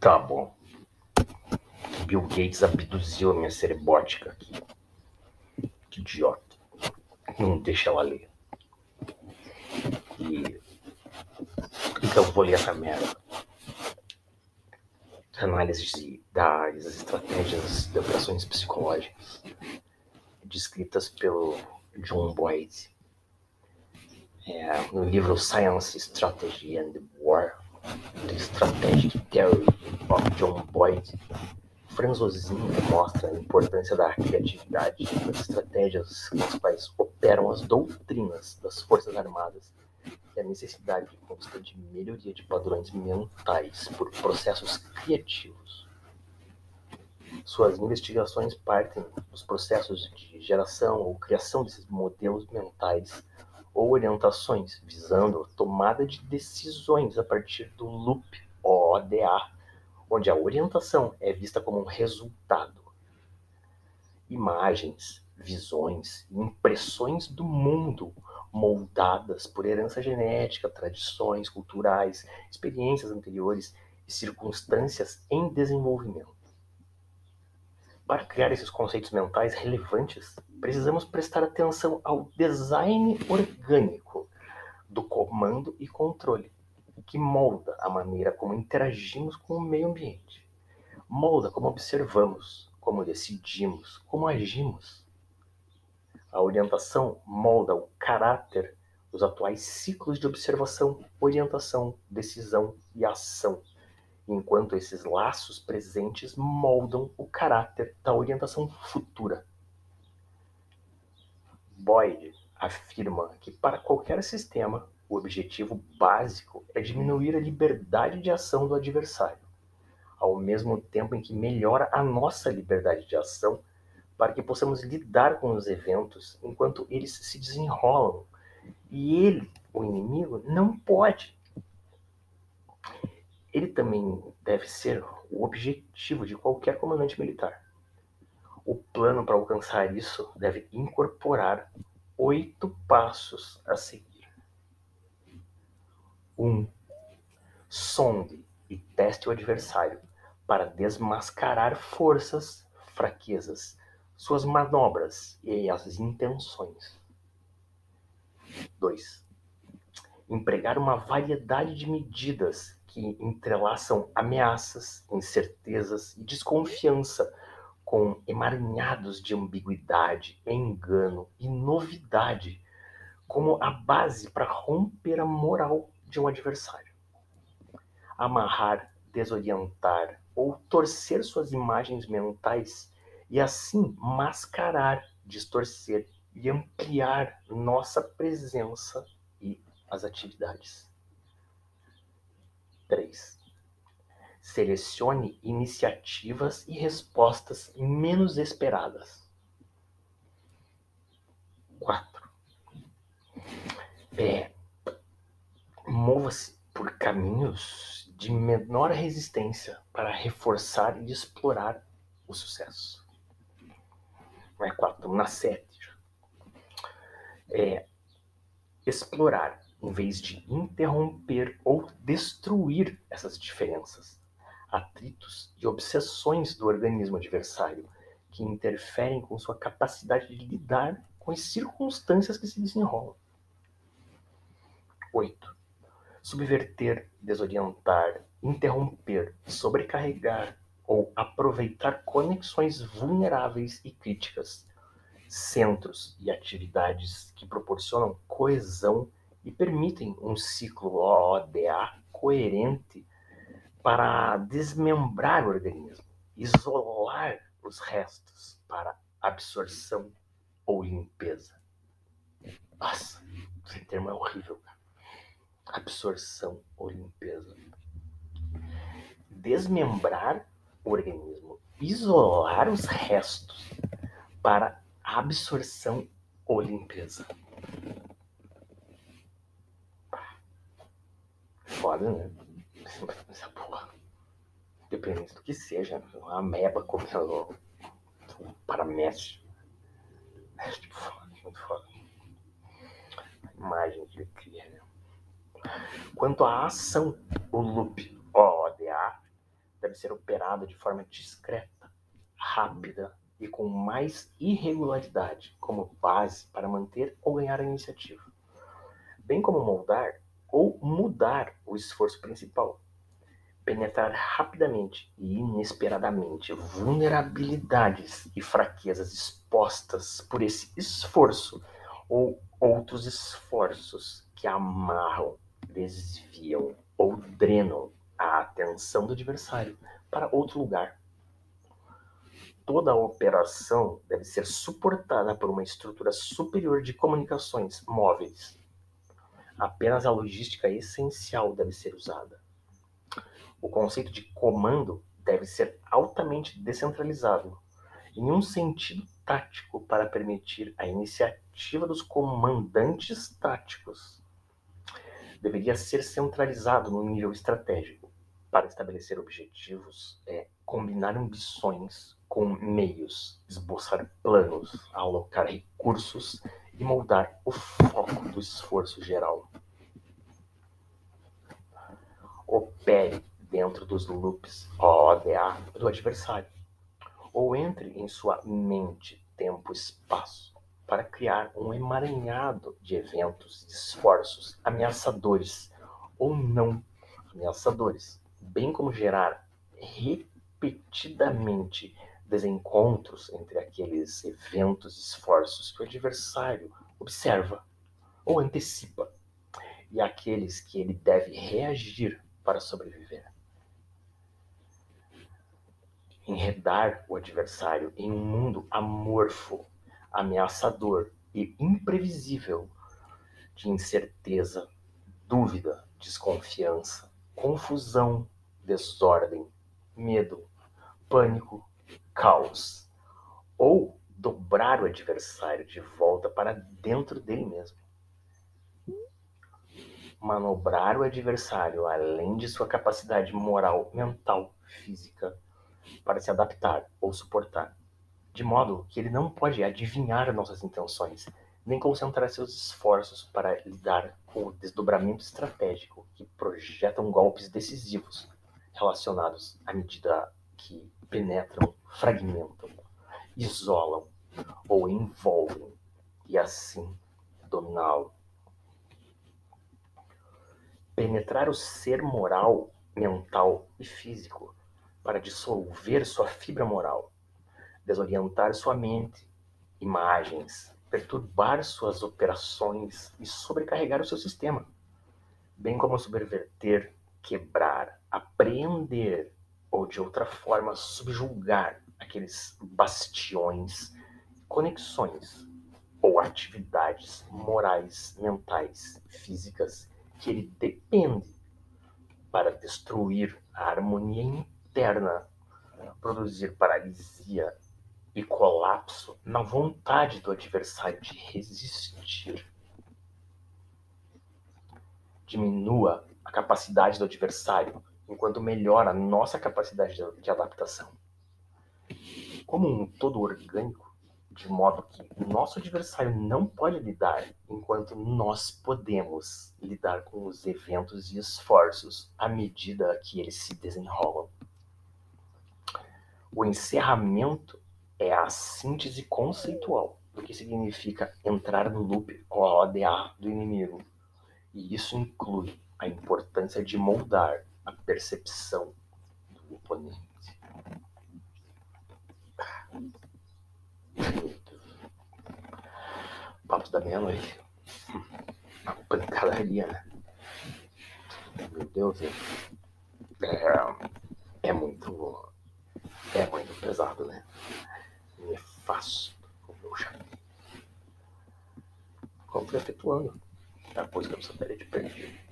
Tá bom. Bill Gates abduziu a minha cerebótica aqui. Que idiota. Não deixa ela ler. E. Então vou ler essa merda. Análise das estratégias de operações psicológicas descritas pelo John Boyd é, no livro Science, Strategy and War, The Strategic Theory of John Boyd, Franz Ozin mostra a importância da criatividade das estratégias com as quais operam as doutrinas das Forças Armadas e a necessidade de constante melhoria de padrões mentais por processos criativos. Suas investigações partem dos processos de geração ou criação desses modelos mentais ou orientações visando a tomada de decisões a partir do loop ODA, onde a orientação é vista como um resultado. Imagens, visões e impressões do mundo moldadas por herança genética, tradições culturais, experiências anteriores e circunstâncias em desenvolvimento. Para criar esses conceitos mentais relevantes, precisamos prestar atenção ao design orgânico do comando e controle, que molda a maneira como interagimos com o meio ambiente, molda como observamos, como decidimos, como agimos. A orientação molda o caráter dos atuais ciclos de observação, orientação, decisão e ação enquanto esses laços presentes moldam o caráter da orientação futura. Boyd afirma que para qualquer sistema, o objetivo básico é diminuir a liberdade de ação do adversário, ao mesmo tempo em que melhora a nossa liberdade de ação para que possamos lidar com os eventos enquanto eles se desenrolam. E ele, o inimigo, não pode ele também deve ser o objetivo de qualquer comandante militar. O plano para alcançar isso deve incorporar oito passos a seguir. 1. Um, sonde e teste o adversário para desmascarar forças, fraquezas, suas manobras e as intenções. 2. Empregar uma variedade de medidas que entrelaçam ameaças, incertezas e desconfiança com emaranhados de ambiguidade, engano e novidade como a base para romper a moral de um adversário. Amarrar, desorientar ou torcer suas imagens mentais e assim mascarar, distorcer e ampliar nossa presença e as atividades. 3. Selecione iniciativas e respostas menos esperadas. 4. É, Mova-se por caminhos de menor resistência para reforçar e explorar o sucesso. Não é 4, estamos na 7. É, explorar em vez de interromper ou destruir essas diferenças, atritos e obsessões do organismo adversário que interferem com sua capacidade de lidar com as circunstâncias que se desenrolam. 8. Subverter, desorientar, interromper, sobrecarregar ou aproveitar conexões vulneráveis e críticas, centros e atividades que proporcionam coesão e permitem um ciclo ODA coerente para desmembrar o organismo, isolar os restos para absorção ou limpeza. Nossa, esse termo é horrível, cara. Absorção ou limpeza. Desmembrar o organismo, isolar os restos para absorção ou limpeza. foda, né? Do que seja, uma ameba comendo um paramécio. É tipo, muito foda. A imagem que ele cria, né? Quanto à ação, o loop ODA deve ser operado de forma discreta, rápida e com mais irregularidade como base para manter ou ganhar a iniciativa, bem como moldar ou mudar o esforço principal, penetrar rapidamente e inesperadamente vulnerabilidades e fraquezas expostas por esse esforço ou outros esforços que amarram, desviam ou drenam a atenção do adversário para outro lugar. Toda a operação deve ser suportada por uma estrutura superior de comunicações móveis. Apenas a logística essencial deve ser usada. O conceito de comando deve ser altamente descentralizado, em um sentido tático para permitir a iniciativa dos comandantes táticos. Deveria ser centralizado no nível estratégico para estabelecer objetivos, é combinar ambições com meios, esboçar planos, alocar recursos e moldar o foco do esforço geral. Opere dentro dos loops ODA do adversário, ou entre em sua mente, tempo, espaço, para criar um emaranhado de eventos, esforços ameaçadores ou não ameaçadores bem como gerar repetidamente desencontros entre aqueles eventos e esforços que o adversário observa ou antecipa e aqueles que ele deve reagir para sobreviver. Enredar o adversário em um mundo amorfo, ameaçador e imprevisível de incerteza, dúvida, desconfiança, confusão, desordem, medo, pânico, caos. Ou dobrar o adversário de volta para dentro dele mesmo. Manobrar o adversário além de sua capacidade moral, mental, física para se adaptar ou suportar, de modo que ele não pode adivinhar nossas intenções, nem concentrar seus esforços para lidar com o desdobramento estratégico que projetam golpes decisivos relacionados à medida que penetram, fragmentam, isolam ou envolvem e assim dominá-lo. Penetrar o ser moral, mental e físico para dissolver sua fibra moral, desorientar sua mente, imagens, perturbar suas operações e sobrecarregar o seu sistema, bem como subverter, quebrar, apreender ou de outra forma subjugar aqueles bastiões, conexões ou atividades morais, mentais, físicas que ele depende para destruir a harmonia interna, produzir paralisia e colapso na vontade do adversário de resistir. Diminua a capacidade do adversário enquanto melhora a nossa capacidade de adaptação. Como um todo orgânico, de modo que nosso adversário não pode lidar enquanto nós podemos lidar com os eventos e esforços à medida que eles se desenrolam. O encerramento é a síntese conceitual do que significa entrar no loop ODA do inimigo. E isso inclui a importância de moldar a percepção do oponente. Papo da meia-noite. Uma pancadaria, né? Meu Deus, é, é muito. É muito pesado, né? Nefasto, como eu chamei. Como foi efetuando. Depois que eu sou de perdido.